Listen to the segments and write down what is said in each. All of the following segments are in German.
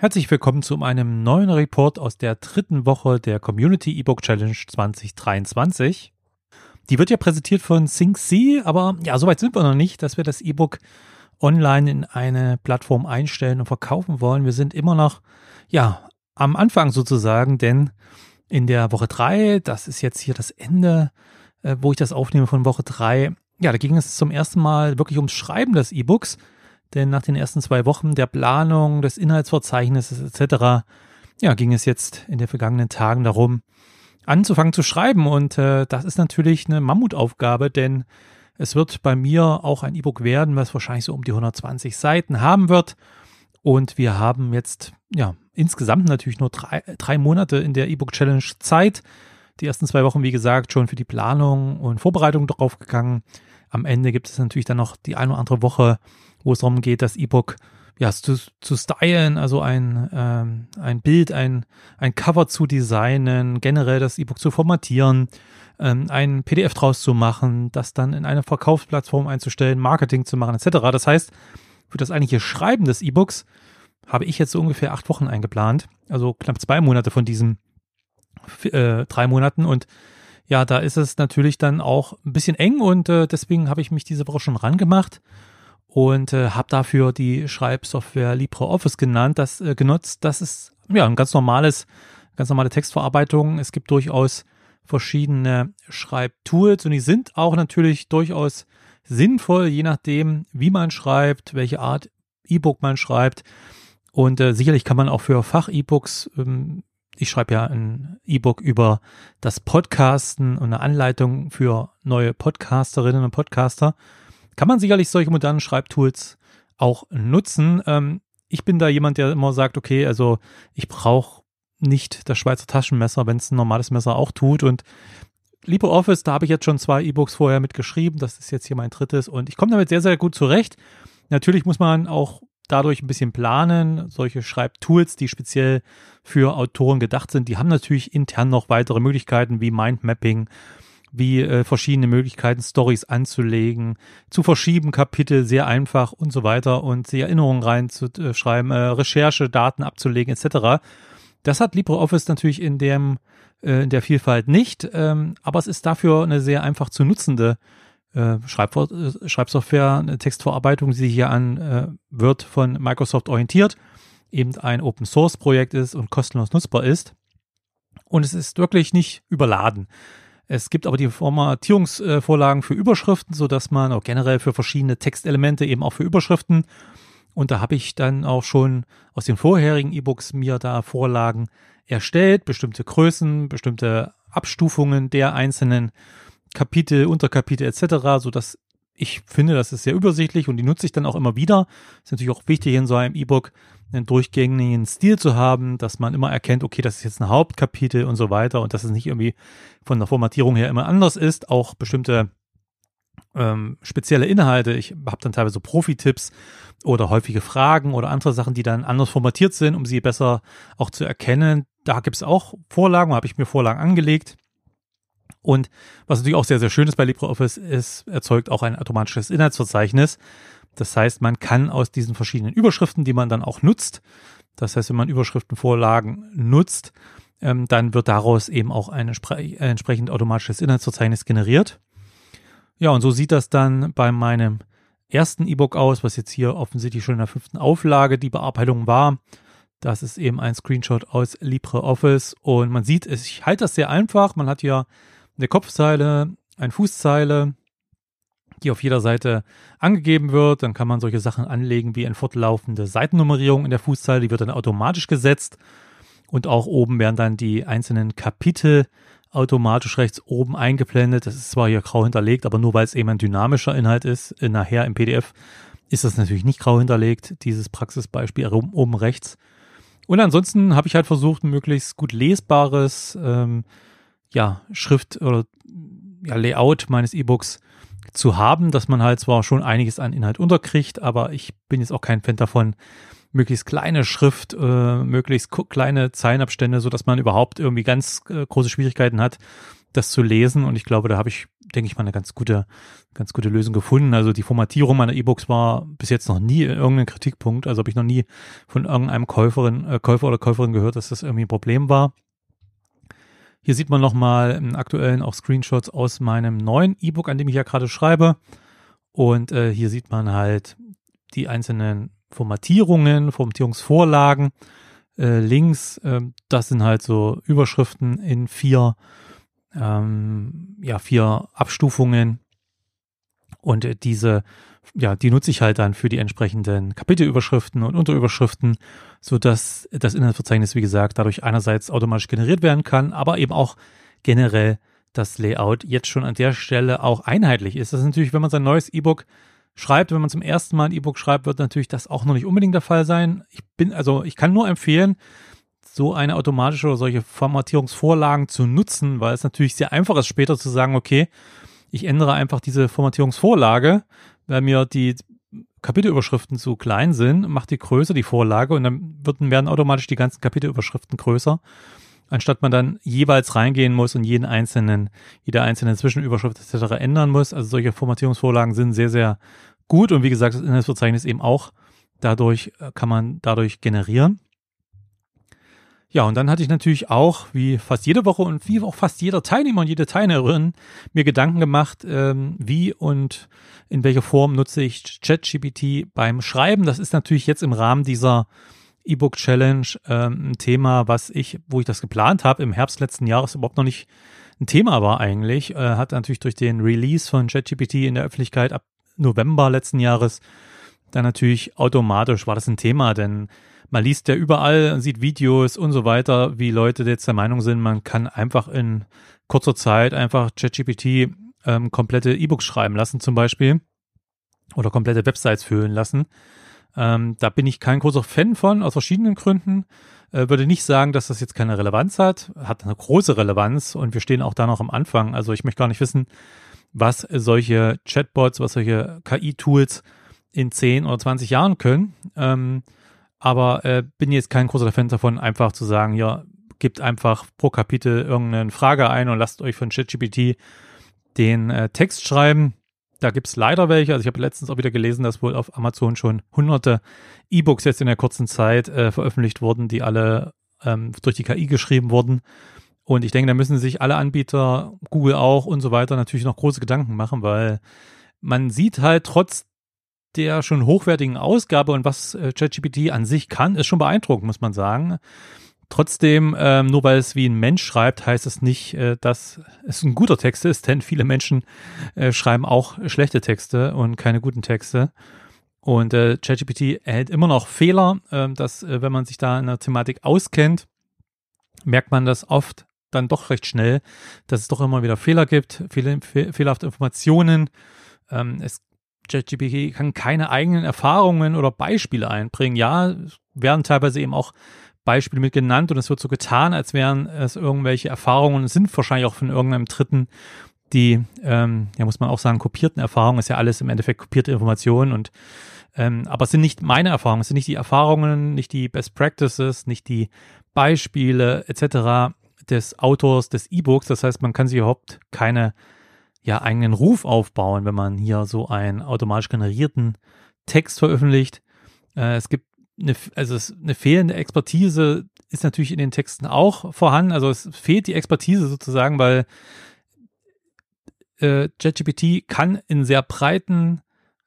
Herzlich willkommen zu einem neuen Report aus der dritten Woche der Community E-Book Challenge 2023. Die wird ja präsentiert von SyncC, aber ja, soweit sind wir noch nicht, dass wir das E-Book online in eine Plattform einstellen und verkaufen wollen. Wir sind immer noch, ja, am Anfang sozusagen, denn in der Woche drei, das ist jetzt hier das Ende, äh, wo ich das aufnehme von Woche drei, ja, da ging es zum ersten Mal wirklich ums Schreiben des E-Books. Denn nach den ersten zwei Wochen der Planung, des Inhaltsverzeichnisses etc., ja, ging es jetzt in den vergangenen Tagen darum, anzufangen zu schreiben. Und äh, das ist natürlich eine Mammutaufgabe, denn es wird bei mir auch ein E-Book werden, was wahrscheinlich so um die 120 Seiten haben wird. Und wir haben jetzt, ja, insgesamt natürlich nur drei, drei Monate in der E-Book Challenge Zeit. Die ersten zwei Wochen, wie gesagt, schon für die Planung und Vorbereitung drauf gegangen. Am Ende gibt es natürlich dann noch die eine oder andere Woche, wo es darum geht, das E-Book ja, zu, zu stylen, also ein, ähm, ein Bild, ein, ein Cover zu designen, generell das E-Book zu formatieren, ähm, ein PDF draus zu machen, das dann in eine Verkaufsplattform einzustellen, Marketing zu machen, etc. Das heißt, für das eigentliche Schreiben des E-Books habe ich jetzt so ungefähr acht Wochen eingeplant, also knapp zwei Monate von diesen äh, drei Monaten und ja, da ist es natürlich dann auch ein bisschen eng und äh, deswegen habe ich mich diese Woche schon rangemacht und äh, habe dafür die Schreibsoftware LibreOffice genannt, das äh, genutzt. Das ist ja ein ganz normales, ganz normale Textverarbeitung. Es gibt durchaus verschiedene Schreibtools und die sind auch natürlich durchaus sinnvoll, je nachdem, wie man schreibt, welche Art E-Book man schreibt. Und äh, sicherlich kann man auch für Fach-E-Books, ähm, ich schreibe ja ein E-Book über das Podcasten und eine Anleitung für neue Podcasterinnen und Podcaster kann man sicherlich solche modernen Schreibtools auch nutzen. Ähm, ich bin da jemand, der immer sagt, okay, also ich brauche nicht das Schweizer Taschenmesser, wenn es ein normales Messer auch tut. Und LibreOffice, da habe ich jetzt schon zwei E-Books vorher mitgeschrieben. Das ist jetzt hier mein drittes und ich komme damit sehr, sehr gut zurecht. Natürlich muss man auch dadurch ein bisschen planen. Solche Schreibtools, die speziell für Autoren gedacht sind, die haben natürlich intern noch weitere Möglichkeiten wie Mindmapping wie äh, verschiedene Möglichkeiten, Stories anzulegen, zu verschieben, Kapitel sehr einfach und so weiter und die Erinnerungen reinzuschreiben, äh, Recherche, Daten abzulegen etc. Das hat LibreOffice natürlich in dem äh, in der Vielfalt nicht, ähm, aber es ist dafür eine sehr einfach zu nutzende äh, Schreib äh, Schreibsoftware, eine Textverarbeitung, die sich hier an äh, wird von Microsoft orientiert, eben ein Open Source Projekt ist und kostenlos nutzbar ist. Und es ist wirklich nicht überladen. Es gibt aber die Formatierungsvorlagen für Überschriften, so dass man auch generell für verschiedene Textelemente eben auch für Überschriften und da habe ich dann auch schon aus den vorherigen E-Books mir da Vorlagen erstellt, bestimmte Größen, bestimmte Abstufungen der einzelnen Kapitel, Unterkapitel etc., so dass ich finde, das ist sehr übersichtlich und die nutze ich dann auch immer wieder. Ist natürlich auch wichtig in so einem E-Book einen durchgängigen Stil zu haben, dass man immer erkennt, okay, das ist jetzt ein Hauptkapitel und so weiter und dass es nicht irgendwie von der Formatierung her immer anders ist. Auch bestimmte ähm, spezielle Inhalte. Ich habe dann teilweise Profi-Tipps oder häufige Fragen oder andere Sachen, die dann anders formatiert sind, um sie besser auch zu erkennen. Da gibt es auch Vorlagen, habe ich mir Vorlagen angelegt und was natürlich auch sehr, sehr schön ist bei LibreOffice, ist, erzeugt auch ein automatisches Inhaltsverzeichnis. Das heißt, man kann aus diesen verschiedenen Überschriften, die man dann auch nutzt, das heißt, wenn man Überschriftenvorlagen nutzt, ähm, dann wird daraus eben auch ein entsprechend automatisches Inhaltsverzeichnis generiert. Ja, und so sieht das dann bei meinem ersten E-Book aus, was jetzt hier offensichtlich schon in der fünften Auflage die Bearbeitung war. Das ist eben ein Screenshot aus LibreOffice und man sieht, ich halte das sehr einfach. Man hat hier eine Kopfzeile, eine Fußzeile, die auf jeder Seite angegeben wird. Dann kann man solche Sachen anlegen wie eine fortlaufende Seitennummerierung in der Fußzeile, die wird dann automatisch gesetzt. Und auch oben werden dann die einzelnen Kapitel automatisch rechts oben eingeblendet. Das ist zwar hier grau hinterlegt, aber nur weil es eben ein dynamischer Inhalt ist, nachher im PDF ist das natürlich nicht grau hinterlegt, dieses Praxisbeispiel oben rechts. Und ansonsten habe ich halt versucht, ein möglichst gut lesbares ähm, ja, Schrift oder ja, Layout meines E-Books zu haben, dass man halt zwar schon einiges an Inhalt unterkriegt, aber ich bin jetzt auch kein Fan davon, möglichst kleine Schrift, äh, möglichst kleine Zeilenabstände, so dass man überhaupt irgendwie ganz äh, große Schwierigkeiten hat, das zu lesen. Und ich glaube, da habe ich, denke ich mal, eine ganz gute, ganz gute Lösung gefunden. Also die Formatierung meiner E-Books war bis jetzt noch nie irgendein Kritikpunkt. Also habe ich noch nie von irgendeinem Käuferin, äh, Käufer oder Käuferin gehört, dass das irgendwie ein Problem war. Hier sieht man nochmal im aktuellen auch Screenshots aus meinem neuen E-Book, an dem ich ja gerade schreibe. Und äh, hier sieht man halt die einzelnen Formatierungen, Formatierungsvorlagen. Äh, links, äh, das sind halt so Überschriften in vier, ähm, ja, vier Abstufungen. Und äh, diese, ja, die nutze ich halt dann für die entsprechenden Kapitelüberschriften und Unterüberschriften, so dass das Inhaltsverzeichnis, wie gesagt, dadurch einerseits automatisch generiert werden kann, aber eben auch generell das Layout jetzt schon an der Stelle auch einheitlich ist. Das ist natürlich, wenn man sein neues E-Book schreibt, wenn man zum ersten Mal ein E-Book schreibt, wird natürlich das auch noch nicht unbedingt der Fall sein. Ich bin, also ich kann nur empfehlen, so eine automatische oder solche Formatierungsvorlagen zu nutzen, weil es natürlich sehr einfach ist, später zu sagen, okay, ich ändere einfach diese Formatierungsvorlage, weil mir die Kapitelüberschriften zu klein sind, macht die größer, die Vorlage, und dann werden automatisch die ganzen Kapitelüberschriften größer anstatt man dann jeweils reingehen muss und jeden einzelnen, jede einzelne Zwischenüberschrift etc. ändern muss. Also solche Formatierungsvorlagen sind sehr, sehr gut und wie gesagt, das Inhaltsverzeichnis eben auch. Dadurch äh, kann man dadurch generieren. Ja, und dann hatte ich natürlich auch, wie fast jede Woche und wie auch fast jeder Teilnehmer und jede Teilnehmerin, mir Gedanken gemacht, ähm, wie und in welcher Form nutze ich ChatGPT beim Schreiben. Das ist natürlich jetzt im Rahmen dieser E-Book Challenge ähm, ein Thema, was ich, wo ich das geplant habe, im Herbst letzten Jahres überhaupt noch nicht ein Thema war eigentlich. Äh, hat natürlich durch den Release von ChatGPT in der Öffentlichkeit ab November letzten Jahres dann natürlich automatisch war das ein Thema, denn man liest ja überall und sieht Videos und so weiter, wie Leute jetzt der Meinung sind, man kann einfach in kurzer Zeit einfach ChatGPT ähm, komplette E-Books schreiben lassen zum Beispiel oder komplette Websites füllen lassen. Ähm, da bin ich kein großer Fan von, aus verschiedenen Gründen. Äh, würde nicht sagen, dass das jetzt keine Relevanz hat. Hat eine große Relevanz und wir stehen auch da noch am Anfang. Also ich möchte gar nicht wissen, was solche Chatbots, was solche KI-Tools in 10 oder 20 Jahren können. Ähm, aber äh, bin jetzt kein großer Fan davon, einfach zu sagen, ja, gebt einfach pro Kapitel irgendeine Frage ein und lasst euch von ChatGPT den äh, Text schreiben. Da gibt's leider welche. Also ich habe letztens auch wieder gelesen, dass wohl auf Amazon schon hunderte E-Books jetzt in der kurzen Zeit äh, veröffentlicht wurden, die alle ähm, durch die KI geschrieben wurden. Und ich denke, da müssen sich alle Anbieter, Google auch und so weiter, natürlich noch große Gedanken machen, weil man sieht halt trotz der schon hochwertigen Ausgabe und was äh, ChatGPT an sich kann, ist schon beeindruckend, muss man sagen. Trotzdem, ähm, nur weil es wie ein Mensch schreibt, heißt es nicht, äh, dass es ein guter Text ist, denn viele Menschen äh, schreiben auch schlechte Texte und keine guten Texte. Und äh, ChatGPT erhält immer noch Fehler, äh, dass äh, wenn man sich da in der Thematik auskennt, merkt man das oft dann doch recht schnell, dass es doch immer wieder Fehler gibt, fehl fehlerhafte Informationen. Ähm, es ChatGPT kann keine eigenen Erfahrungen oder Beispiele einbringen. Ja, werden teilweise eben auch Beispiele mit genannt und es wird so getan, als wären es irgendwelche Erfahrungen, sind wahrscheinlich auch von irgendeinem Dritten, die, ähm, ja muss man auch sagen, kopierten Erfahrungen, ist ja alles im Endeffekt kopierte Informationen und ähm, aber es sind nicht meine Erfahrungen, es sind nicht die Erfahrungen, nicht die Best Practices, nicht die Beispiele etc. des Autors des E-Books. Das heißt, man kann sich überhaupt keine ja eigenen Ruf aufbauen, wenn man hier so einen automatisch generierten Text veröffentlicht. Äh, es gibt eine, also es, eine fehlende Expertise ist natürlich in den Texten auch vorhanden. Also es fehlt die Expertise sozusagen, weil äh, kann in sehr breiten,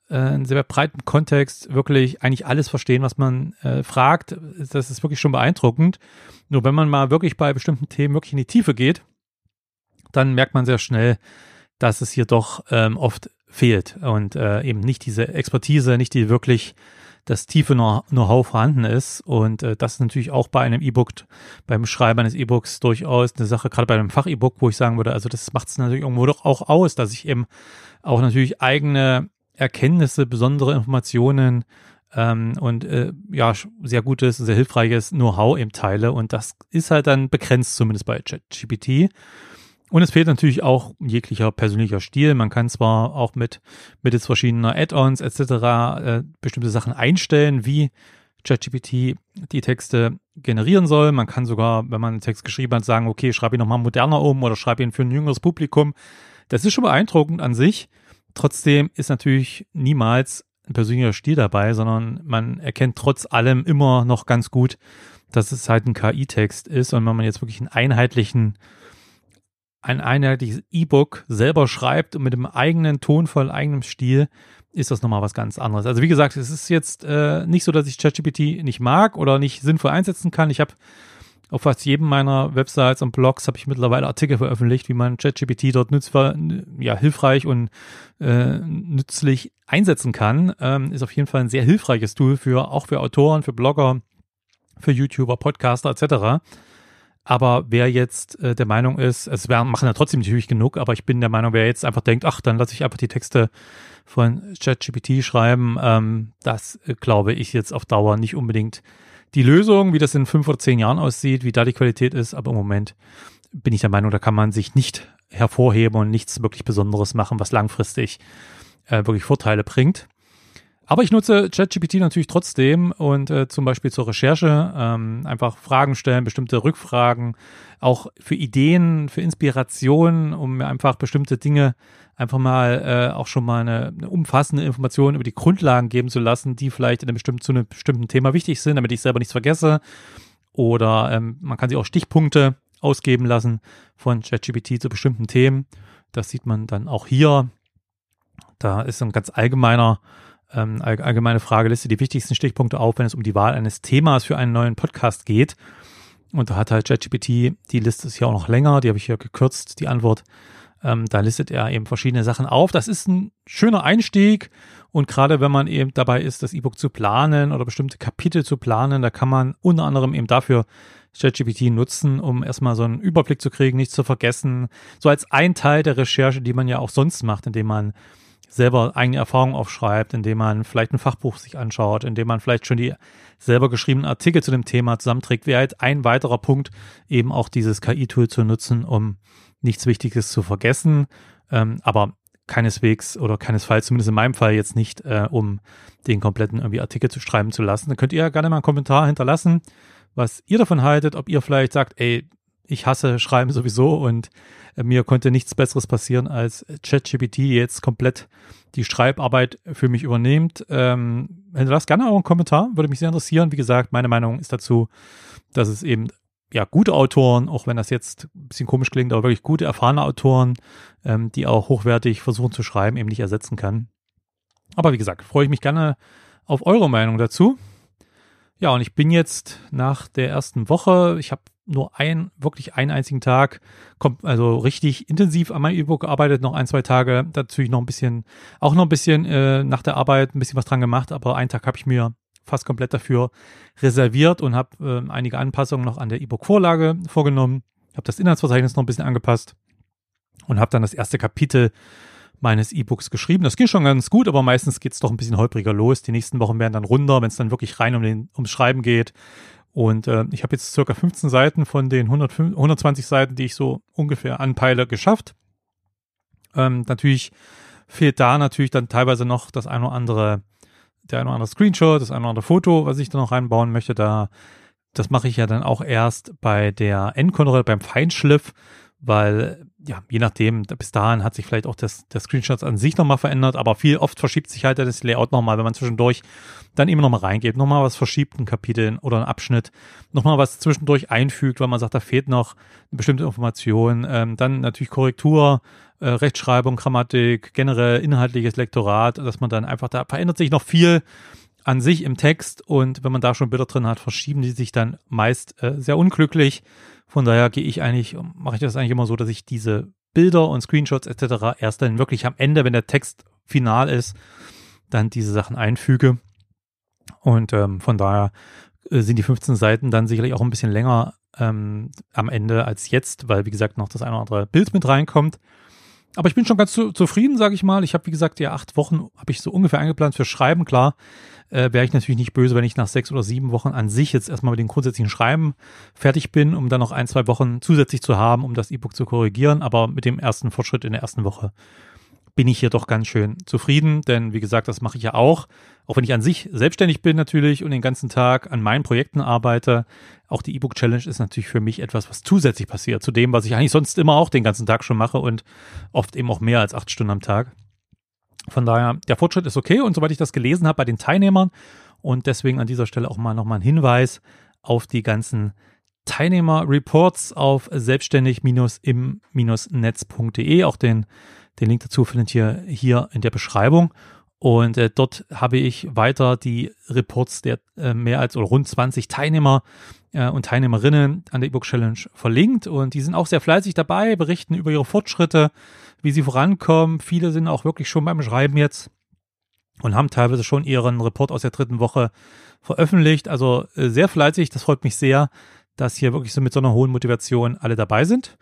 äh, in sehr breiten Kontext wirklich eigentlich alles verstehen, was man äh, fragt. Das ist wirklich schon beeindruckend. Nur wenn man mal wirklich bei bestimmten Themen wirklich in die Tiefe geht, dann merkt man sehr schnell, dass es hier doch ähm, oft fehlt und äh, eben nicht diese Expertise, nicht die wirklich das tiefe Know-how vorhanden ist. Und äh, das ist natürlich auch bei einem E-Book, beim Schreiben eines E-Books durchaus eine Sache, gerade bei einem Fach-E-Book, wo ich sagen würde, also das macht es natürlich irgendwo doch auch aus, dass ich eben auch natürlich eigene Erkenntnisse, besondere Informationen ähm, und äh, ja, sehr gutes, sehr hilfreiches Know-how eben teile. Und das ist halt dann begrenzt, zumindest bei ChatGPT. Und es fehlt natürlich auch jeglicher persönlicher Stil. Man kann zwar auch mit mittels verschiedener Add-ons etc. Äh, bestimmte Sachen einstellen, wie ChatGPT die Texte generieren soll. Man kann sogar, wenn man einen Text geschrieben hat, sagen, okay, schreibe ihn nochmal moderner um oder schreibe ihn für ein jüngeres Publikum. Das ist schon beeindruckend an sich. Trotzdem ist natürlich niemals ein persönlicher Stil dabei, sondern man erkennt trotz allem immer noch ganz gut, dass es halt ein KI-Text ist und wenn man jetzt wirklich einen einheitlichen, ein einheitliches E-Book selber schreibt und mit dem eigenen Tonfall, eigenem Stil, ist das nochmal was ganz anderes. Also wie gesagt, es ist jetzt äh, nicht so, dass ich ChatGPT nicht mag oder nicht sinnvoll einsetzen kann. Ich habe auf fast jedem meiner Websites und Blogs habe ich mittlerweile Artikel veröffentlicht, wie man ChatGPT dort nützbar, ja, hilfreich und äh, nützlich einsetzen kann. Ähm, ist auf jeden Fall ein sehr hilfreiches Tool für auch für Autoren, für Blogger, für YouTuber, Podcaster etc. Aber wer jetzt äh, der Meinung ist, es werden, machen ja trotzdem natürlich genug, aber ich bin der Meinung, wer jetzt einfach denkt, ach, dann lasse ich einfach die Texte von ChatGPT schreiben, ähm, das äh, glaube ich jetzt auf Dauer nicht unbedingt die Lösung, wie das in fünf oder zehn Jahren aussieht, wie da die Qualität ist, aber im Moment bin ich der Meinung, da kann man sich nicht hervorheben und nichts wirklich Besonderes machen, was langfristig äh, wirklich Vorteile bringt. Aber ich nutze ChatGPT natürlich trotzdem und äh, zum Beispiel zur Recherche ähm, einfach Fragen stellen, bestimmte Rückfragen, auch für Ideen, für Inspirationen, um mir einfach bestimmte Dinge einfach mal äh, auch schon mal eine, eine umfassende Information über die Grundlagen geben zu lassen, die vielleicht in einem bestimmten, zu einem bestimmten Thema wichtig sind, damit ich selber nichts vergesse. Oder ähm, man kann sich auch Stichpunkte ausgeben lassen von ChatGPT zu bestimmten Themen. Das sieht man dann auch hier. Da ist ein ganz allgemeiner ähm, allgemeine Frageliste die wichtigsten Stichpunkte auf, wenn es um die Wahl eines Themas für einen neuen Podcast geht. Und da hat halt ChatGPT, die Liste ist hier auch noch länger, die habe ich hier gekürzt, die Antwort. Ähm, da listet er eben verschiedene Sachen auf. Das ist ein schöner Einstieg. Und gerade wenn man eben dabei ist, das E-Book zu planen oder bestimmte Kapitel zu planen, da kann man unter anderem eben dafür ChatGPT nutzen, um erstmal so einen Überblick zu kriegen, nichts zu vergessen. So als ein Teil der Recherche, die man ja auch sonst macht, indem man selber eigene Erfahrungen aufschreibt, indem man vielleicht ein Fachbuch sich anschaut, indem man vielleicht schon die selber geschriebenen Artikel zu dem Thema zusammenträgt, wäre halt ein weiterer Punkt, eben auch dieses KI-Tool zu nutzen, um nichts Wichtiges zu vergessen, ähm, aber keineswegs oder keinesfalls, zumindest in meinem Fall jetzt nicht, äh, um den kompletten irgendwie Artikel zu schreiben zu lassen. Dann könnt ihr gerne mal einen Kommentar hinterlassen, was ihr davon haltet, ob ihr vielleicht sagt, ey, ich hasse Schreiben sowieso und äh, mir konnte nichts Besseres passieren, als ChatGPT jetzt komplett die Schreibarbeit für mich übernimmt. Ähm, hinterlasst gerne auch einen Kommentar, würde mich sehr interessieren. Wie gesagt, meine Meinung ist dazu, dass es eben ja gute Autoren, auch wenn das jetzt ein bisschen komisch klingt, aber wirklich gute, erfahrene Autoren, ähm, die auch hochwertig versuchen zu schreiben, eben nicht ersetzen kann. Aber wie gesagt, freue ich mich gerne auf eure Meinung dazu. Ja, und ich bin jetzt nach der ersten Woche, ich habe nur ein, wirklich einen einzigen Tag, kommt also richtig intensiv an meinem E-Book gearbeitet, noch ein, zwei Tage, natürlich noch ein bisschen, auch noch ein bisschen äh, nach der Arbeit ein bisschen was dran gemacht, aber einen Tag habe ich mir fast komplett dafür reserviert und habe äh, einige Anpassungen noch an der E-Book-Vorlage vorgenommen, habe das Inhaltsverzeichnis noch ein bisschen angepasst und habe dann das erste Kapitel meines E-Books geschrieben. Das ging schon ganz gut, aber meistens geht es doch ein bisschen holpriger los. Die nächsten Wochen werden dann runder, wenn es dann wirklich rein um den, ums Schreiben geht. Und äh, ich habe jetzt circa 15 Seiten von den 100, 120 Seiten, die ich so ungefähr anpeile, geschafft. Ähm, natürlich fehlt da natürlich dann teilweise noch das ein oder andere, der ein oder andere Screenshot, das ein oder andere Foto, was ich da noch reinbauen möchte. Da, das mache ich ja dann auch erst bei der Endkontrolle, beim Feinschliff, weil ja, je nachdem, bis dahin hat sich vielleicht auch das, der Screenshot an sich nochmal verändert, aber viel oft verschiebt sich halt das Layout nochmal, wenn man zwischendurch dann immer nochmal reingeht, nochmal was verschiebt, ein Kapitel oder ein Abschnitt, nochmal was zwischendurch einfügt, weil man sagt, da fehlt noch eine bestimmte Information, ähm, dann natürlich Korrektur, äh, Rechtschreibung, Grammatik, generell inhaltliches Lektorat, dass man dann einfach, da verändert sich noch viel an sich im Text und wenn man da schon Bilder drin hat, verschieben die sich dann meist äh, sehr unglücklich von daher gehe ich eigentlich, mache ich das eigentlich immer so, dass ich diese Bilder und Screenshots etc. erst dann wirklich am Ende, wenn der Text final ist, dann diese Sachen einfüge. Und ähm, von daher äh, sind die 15 Seiten dann sicherlich auch ein bisschen länger ähm, am Ende als jetzt, weil wie gesagt noch das eine oder andere Bild mit reinkommt. Aber ich bin schon ganz zu, zufrieden, sage ich mal. Ich habe, wie gesagt, ja acht Wochen habe ich so ungefähr eingeplant für Schreiben. Klar, äh, wäre ich natürlich nicht böse, wenn ich nach sechs oder sieben Wochen an sich jetzt erstmal mit dem grundsätzlichen Schreiben fertig bin, um dann noch ein, zwei Wochen zusätzlich zu haben, um das E-Book zu korrigieren. Aber mit dem ersten Fortschritt in der ersten Woche bin ich hier doch ganz schön zufrieden, denn wie gesagt, das mache ich ja auch, auch wenn ich an sich selbstständig bin natürlich und den ganzen Tag an meinen Projekten arbeite. Auch die E-Book Challenge ist natürlich für mich etwas, was zusätzlich passiert zu dem, was ich eigentlich sonst immer auch den ganzen Tag schon mache und oft eben auch mehr als acht Stunden am Tag. Von daher, der Fortschritt ist okay und soweit ich das gelesen habe bei den Teilnehmern und deswegen an dieser Stelle auch mal nochmal ein Hinweis auf die ganzen Teilnehmer-Reports auf selbstständig-im-netz.de. Auch den, den Link dazu findet ihr hier in der Beschreibung. Und äh, dort habe ich weiter die Reports der äh, mehr als oder rund 20 Teilnehmer äh, und Teilnehmerinnen an der E-Book Challenge verlinkt. Und die sind auch sehr fleißig dabei, berichten über ihre Fortschritte, wie sie vorankommen. Viele sind auch wirklich schon beim Schreiben jetzt und haben teilweise schon ihren Report aus der dritten Woche veröffentlicht. Also äh, sehr fleißig, das freut mich sehr, dass hier wirklich so mit so einer hohen Motivation alle dabei sind.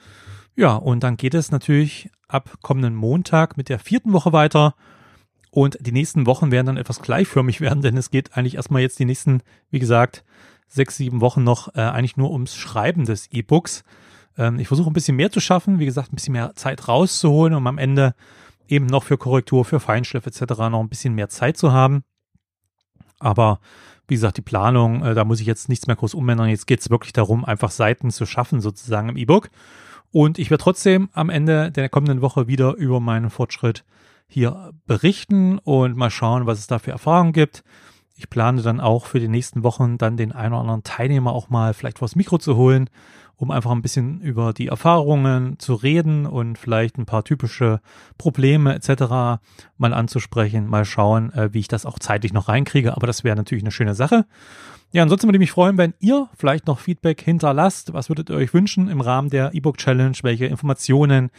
Ja, und dann geht es natürlich ab kommenden Montag mit der vierten Woche weiter. Und die nächsten Wochen werden dann etwas gleichförmig werden, denn es geht eigentlich erstmal jetzt die nächsten, wie gesagt, sechs, sieben Wochen noch äh, eigentlich nur ums Schreiben des E-Books. Ähm, ich versuche ein bisschen mehr zu schaffen, wie gesagt, ein bisschen mehr Zeit rauszuholen, um am Ende eben noch für Korrektur, für Feinschliff etc. noch ein bisschen mehr Zeit zu haben. Aber wie gesagt, die Planung, äh, da muss ich jetzt nichts mehr groß umändern. Jetzt geht es wirklich darum, einfach Seiten zu schaffen, sozusagen im E-Book. Und ich werde trotzdem am Ende der kommenden Woche wieder über meinen Fortschritt hier berichten und mal schauen, was es da für Erfahrungen gibt. Ich plane dann auch für die nächsten Wochen dann den einen oder anderen Teilnehmer auch mal vielleicht vors Mikro zu holen um einfach ein bisschen über die Erfahrungen zu reden und vielleicht ein paar typische Probleme etc. mal anzusprechen, mal schauen, äh, wie ich das auch zeitlich noch reinkriege. Aber das wäre natürlich eine schöne Sache. Ja, ansonsten würde ich mich freuen, wenn ihr vielleicht noch Feedback hinterlasst. Was würdet ihr euch wünschen im Rahmen der E-Book Challenge? Welche Informationen,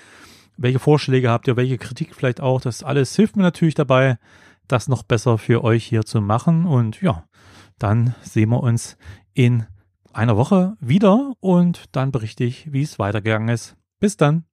welche Vorschläge habt ihr, welche Kritik vielleicht auch? Das alles hilft mir natürlich dabei, das noch besser für euch hier zu machen. Und ja, dann sehen wir uns in einer Woche wieder und dann berichte ich, wie es weitergegangen ist. Bis dann.